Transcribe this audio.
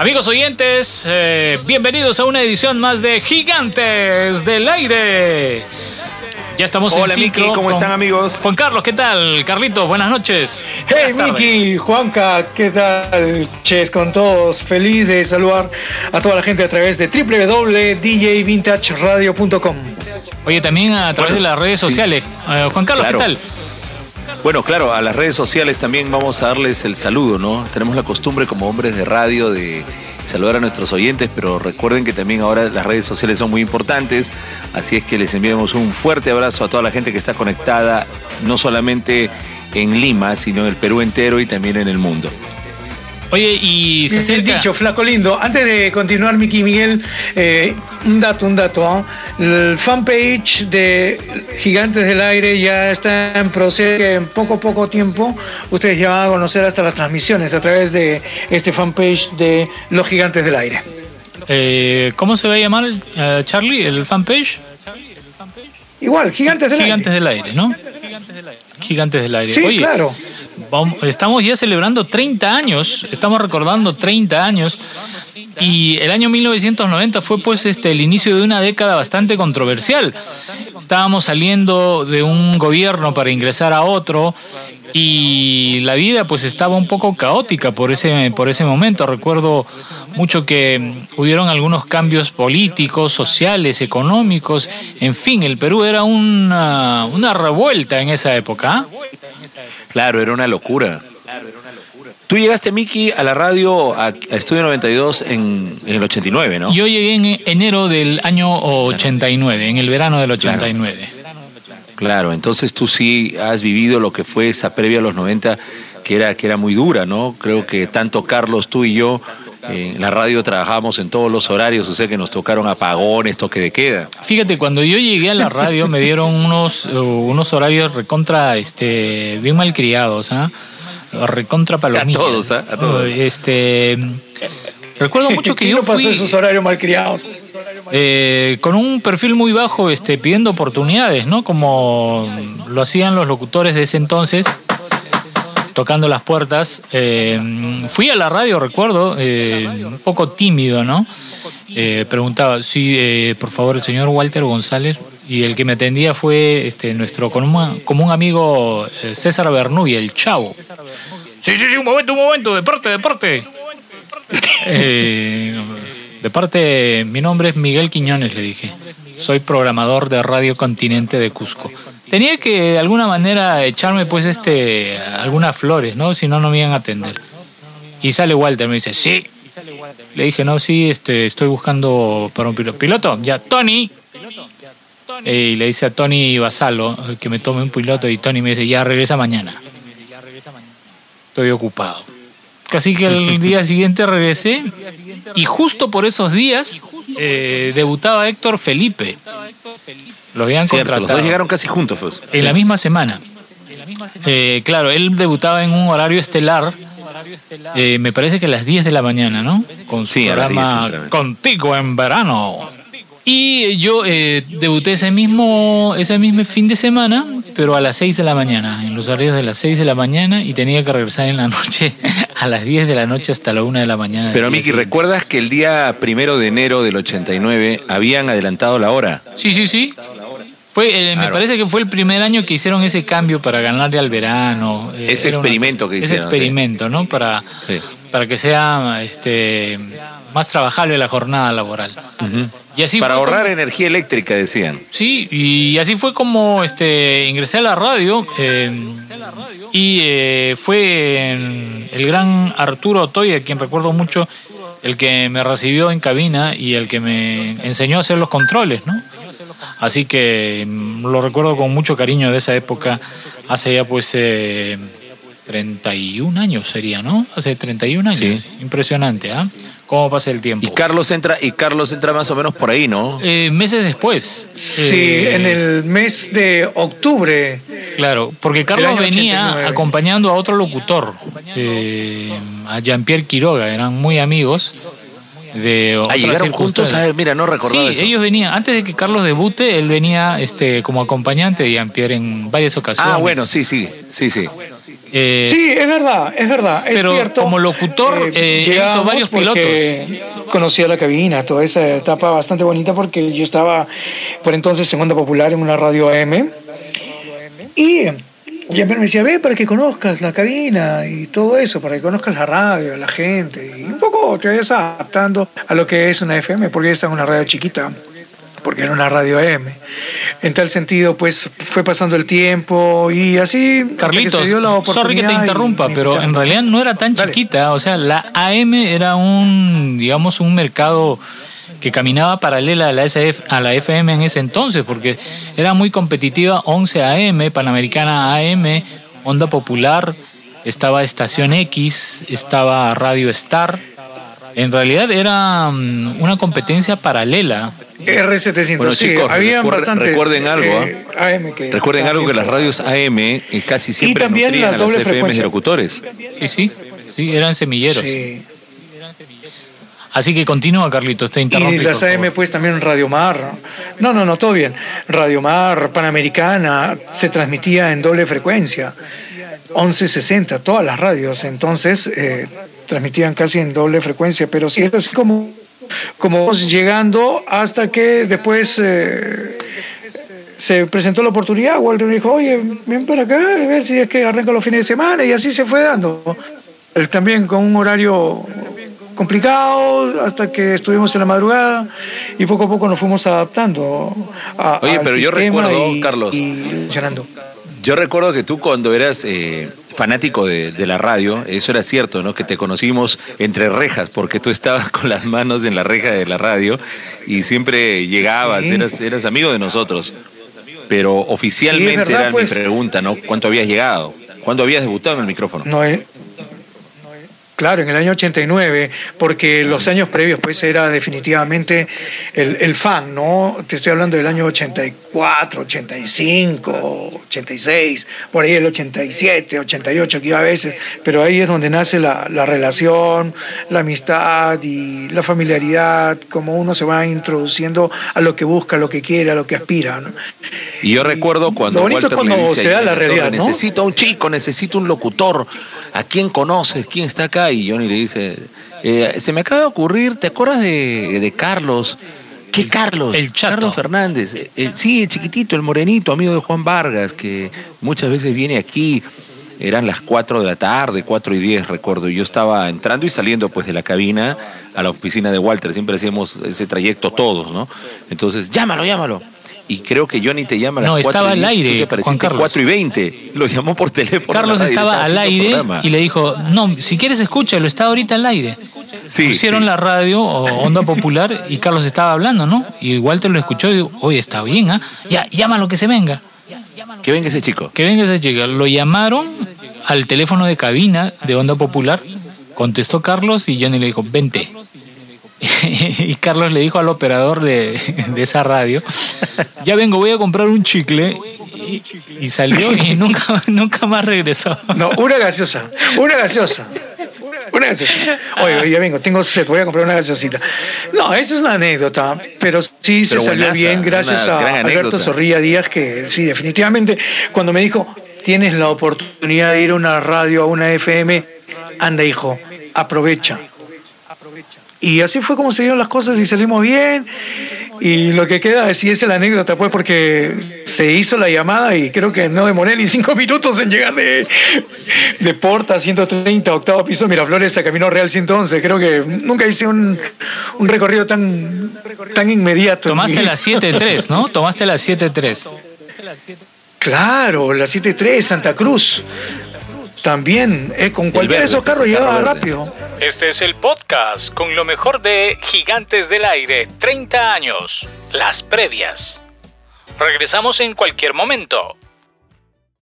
Amigos oyentes, eh, bienvenidos a una edición más de Gigantes del Aire. Ya estamos Hola, en Miki, ciclo ¿cómo con están, amigos? Juan Carlos, ¿qué tal? Carlito, buenas noches. Hey. Miki, Juanca, ¿qué tal? Ches con todos, feliz de saludar a toda la gente a través de www.djvintageradio.com. Oye, también a través Bueno, de las redes sí. sociales. Eh, Juan Carlos, Claro. ¿qué tal? Bueno, claro, a las redes sociales también vamos a darles el saludo, ¿no? Tenemos la costumbre como hombres de radio de saludar a nuestros oyentes, pero recuerden que también ahora las redes sociales son muy importantes, así es que les enviamos un fuerte abrazo a toda la gente que está conectada, no solamente en Lima, sino en el Perú entero y también en el mundo. Oye, y se Bien acerca... dicho, flaco lindo. Antes de continuar, Miki Miguel, eh, un dato, un dato. ¿ah? El fanpage de Gigantes del Aire ya está en proceso. que En poco, poco tiempo, ustedes ya van a conocer hasta las transmisiones a través de este fanpage de Los Gigantes del Aire. eh, ¿Cómo se va a llamar, eh, Charlie, el fanpage? Igual, Gigantes del Gigantes Aire. del Aire, ¿no? Gigantes del Aire. Sí, Oye, claro. Estamos ya celebrando 30 años, estamos recordando 30 años y el año 1990 fue pues este el inicio de una década bastante controversial. Estábamos saliendo de un gobierno para ingresar a otro y la vida pues estaba un poco caótica por ese por ese momento. Recuerdo mucho que hubieron algunos cambios políticos, sociales, económicos, en fin, el Perú era una, una revuelta en esa época. ¿Ah? Claro, era una locura. Tú llegaste, Miki, a la radio, a, a Estudio 92 en, en el 89, ¿no? Yo llegué en enero del año 89, en el verano del 89. Claro, entonces tú sí has vivido lo que fue esa previa a los 90, que era, que era muy dura, ¿no? Creo que tanto Carlos, tú y yo, en la radio trabajábamos en todos los horarios, o sea que nos tocaron apagones, toque de queda. Fíjate, cuando yo llegué a la radio me dieron unos, uh, unos horarios recontra, este, bien malcriados, ¿ah? Recontra palomillas. A todos, ¿ah? A todos. Este, recuerdo mucho que ¿Quién yo no pasó fui esos horarios malcriados? eh, con un perfil muy bajo, este, pidiendo oportunidades, ¿no? Como lo hacían los locutores de ese entonces, tocando las puertas. Eh, fui a la radio, recuerdo, eh, un poco tímido, ¿no? Eh, preguntaba, sí, eh, por favor, el señor Walter González. Y el que me atendía fue este, nuestro común, común amigo César Bernuy, el chavo. Sí, sí, sí, un momento, un momento, deporte, deporte. Eh, de parte, mi nombre es Miguel Quiñones, le dije. Soy programador de Radio Continente de Cusco. Tenía que de alguna manera echarme pues este algunas flores, ¿no? Si no, no me iban a atender. Y sale Walter, me dice, sí. Le dije, no, sí, este, estoy buscando para un piloto. ¿Piloto? Ya, Tony. Eh, y le dice a Tony Basalo eh, que me tome un piloto y Tony me dice, ya regresa mañana. Estoy ocupado. Así que el día siguiente regresé y justo por esos días eh, debutaba Héctor Felipe. Lo habían Cierto, los contratado dos llegaron casi juntos, pues. en la misma semana. Eh, claro, él debutaba en un horario estelar, eh, me parece que a las 10 de la mañana, ¿no? Con su Sí, a las 10 programa. Contigo en verano. Y yo eh, debuté ese mismo, ese mismo fin de semana, pero a las 6 de la mañana, en los horarios de las 6 de la mañana, y tenía que regresar en la noche a las 10 de la noche hasta la 1 de la mañana. Pero Miki. ¿recuerdas que el día primero de enero del 89 habían adelantado la hora? Sí, sí, sí. Fue, eh, Me parece que fue el primer año que hicieron ese cambio para ganarle al verano. eh, Ese una experimento que Ese hicieron, experimento, ¿no? Para, Sí. para que sea este, más trabajable la jornada laboral. Y así Para ahorrar como- energía eléctrica, decían. Sí, y así fue como este, ingresé a la radio eh, y eh, fue el gran Arturo Otoya, quien recuerdo mucho, el que me recibió en cabina y el que me enseñó a hacer los controles, ¿no? Así que mm, lo recuerdo con mucho cariño de esa época, hace ya pues eh, 31 años sería, ¿no? Hace 31 años. Sí. Impresionante, ¿ah? ¿Cómo pasa el tiempo? Y Carlos entra, y Carlos entra más o menos por ahí, ¿no? Eh, meses después. Sí, eh, en el mes de octubre. Claro, porque Carlos venía 89. acompañando a otro locutor, eh, a Jean-Pierre Quiroga, eran muy amigos de Ah, llegaron juntos. Ah, mira, no recordaba Sí, eso. ellos venían, antes de que Carlos debute, él venía este, como acompañante de Jean-Pierre en varias ocasiones. Ah, bueno, sí, sí, sí, sí. Eh, sí, es verdad, es verdad. Es pero cierto, como locutor eh, hizo varios pilotos. Conocía la cabina, toda esa etapa bastante bonita porque yo estaba por entonces Segunda Popular en una radio AM. Y ya me decía, ve para que conozcas la cabina y todo eso, para que conozcas la radio, la gente. Y un poco te vayas adaptando a lo que es una FM, porque esta es una radio chiquita porque era una radio AM. En tal sentido, pues fue pasando el tiempo y así. Carlitos, sorry que te interrumpa, pero en realidad no era tan chiquita. O sea, la AM era un, digamos, un mercado que caminaba paralela a la, SF, a la FM en ese entonces, porque era muy competitiva 11 AM, Panamericana AM, Onda Popular, estaba Estación X, estaba Radio Star. En realidad era mm, una competencia paralela. R700. Bueno, chicos, recuerden algo. ¿ah? recuerden algo que las radios AM eh, casi siempre nutrían a las FM de locutores. Sí, sí, sí, eran semilleros. Así que continúa, Carlitos, te interrumpo. Y las AM, pues también Radio Mar. No, no, no, todo bien. Radio Mar, Panamericana, se transmitía en doble frecuencia. 1160, todas las radios. Entonces, eh, transmitían casi en doble frecuencia. Pero sí, es así como como llegando hasta que después eh, se presentó la oportunidad, Walter dijo, oye, ven para acá, a ver si es que arranca los fines de semana, y así se fue dando. Él también con un horario complicado hasta que estuvimos en la madrugada y poco a poco nos fuimos adaptando. A, Oye, pero yo recuerdo, Carlos, yo recuerdo que tú cuando eras eh, fanático de, la radio, eso era cierto, ¿no? Que te conocimos entre rejas, porque tú estabas con las manos en la reja de la radio y siempre llegabas, eras, eras amigo de nosotros. Pero oficialmente era mi pues. pregunta, ¿no? ¿Cuánto habías llegado? ¿Cuándo habías debutado en el micrófono? No, eh, Claro, en el año 89, porque los años previos pues era definitivamente el, fan, ¿no? Te estoy hablando del año 84, 85, 86, por ahí el 87, 88 que iba a veces, pero ahí es donde nace la, relación, la amistad y la familiaridad, como uno se va introduciendo a lo que busca, a lo que quiere, a lo que aspira, ¿no? Y yo recuerdo cuando Walter cuando se da la realidad, Necesito un chico, necesito un locutor, ¿a quién conoces? ¿Quién está acá? y Johnny le dice, eh, se me acaba de ocurrir, ¿te acuerdas de, Carlos? ¿Qué Carlos? El chato. Carlos Fernández. Eh, sí, el chiquitito, el morenito, amigo de Juan Vargas, que muchas veces viene aquí. Eran las 4 de la tarde, 4 y 10, recuerdo. Y yo estaba entrando y saliendo pues de la cabina a la oficina de Walter. Siempre hacíamos ese trayecto todos, ¿no? Entonces, llámalo, llámalo y creo que Johnny te llama a las No, estaba al aire. Juan Carlos. 4 y 20. Lo llamó por teléfono. Carlos estaba al aire y le dijo: No, si quieres escúchalo, está ahorita al aire. Sí, Pusieron la radio o Onda Popular y Carlos estaba hablando, ¿no? Y Walter lo escuchó y dijo: Oye, está bien, ¿ah? Ya, llámalo que se venga. Que venga ese chico. Que venga ese chico. Lo llamaron al teléfono de cabina de Onda Popular. Contestó Carlos y Johnny le dijo: Vente. y Carlos le dijo al operador de, esa radio, ya vengo, voy a comprar un chicle. Y, salió y nunca, nunca más regresó. No, una gaseosa, una gaseosa. Una gaseosa. Oye, ya vengo, tengo sed, voy a comprar una gaseosita. No, esa es una anécdota, pero sí se salió bien gracias a Alberto Zorrilla Díaz, que sí, definitivamente, cuando me dijo, tienes la oportunidad de ir a una radio, a una FM, anda hijo, aprovecha y así fue como se dieron las cosas y salimos bien. Y lo que queda es, es la anécdota, pues, porque se hizo la llamada y creo que no demoré ni cinco minutos en llegar de, de Porta 130, octavo piso, Miraflores a Camino Real 111. Creo que nunca hice un, un recorrido tan, tan inmediato. Tomaste la 7-3, ¿no? Tomaste la 7-3. Claro, la 7-3, Santa Cruz. También, eh, con cualquier de esos carros llegaba rápido. Este es el podcast con lo mejor de Gigantes del Aire, 30 años, las previas. Regresamos en cualquier momento.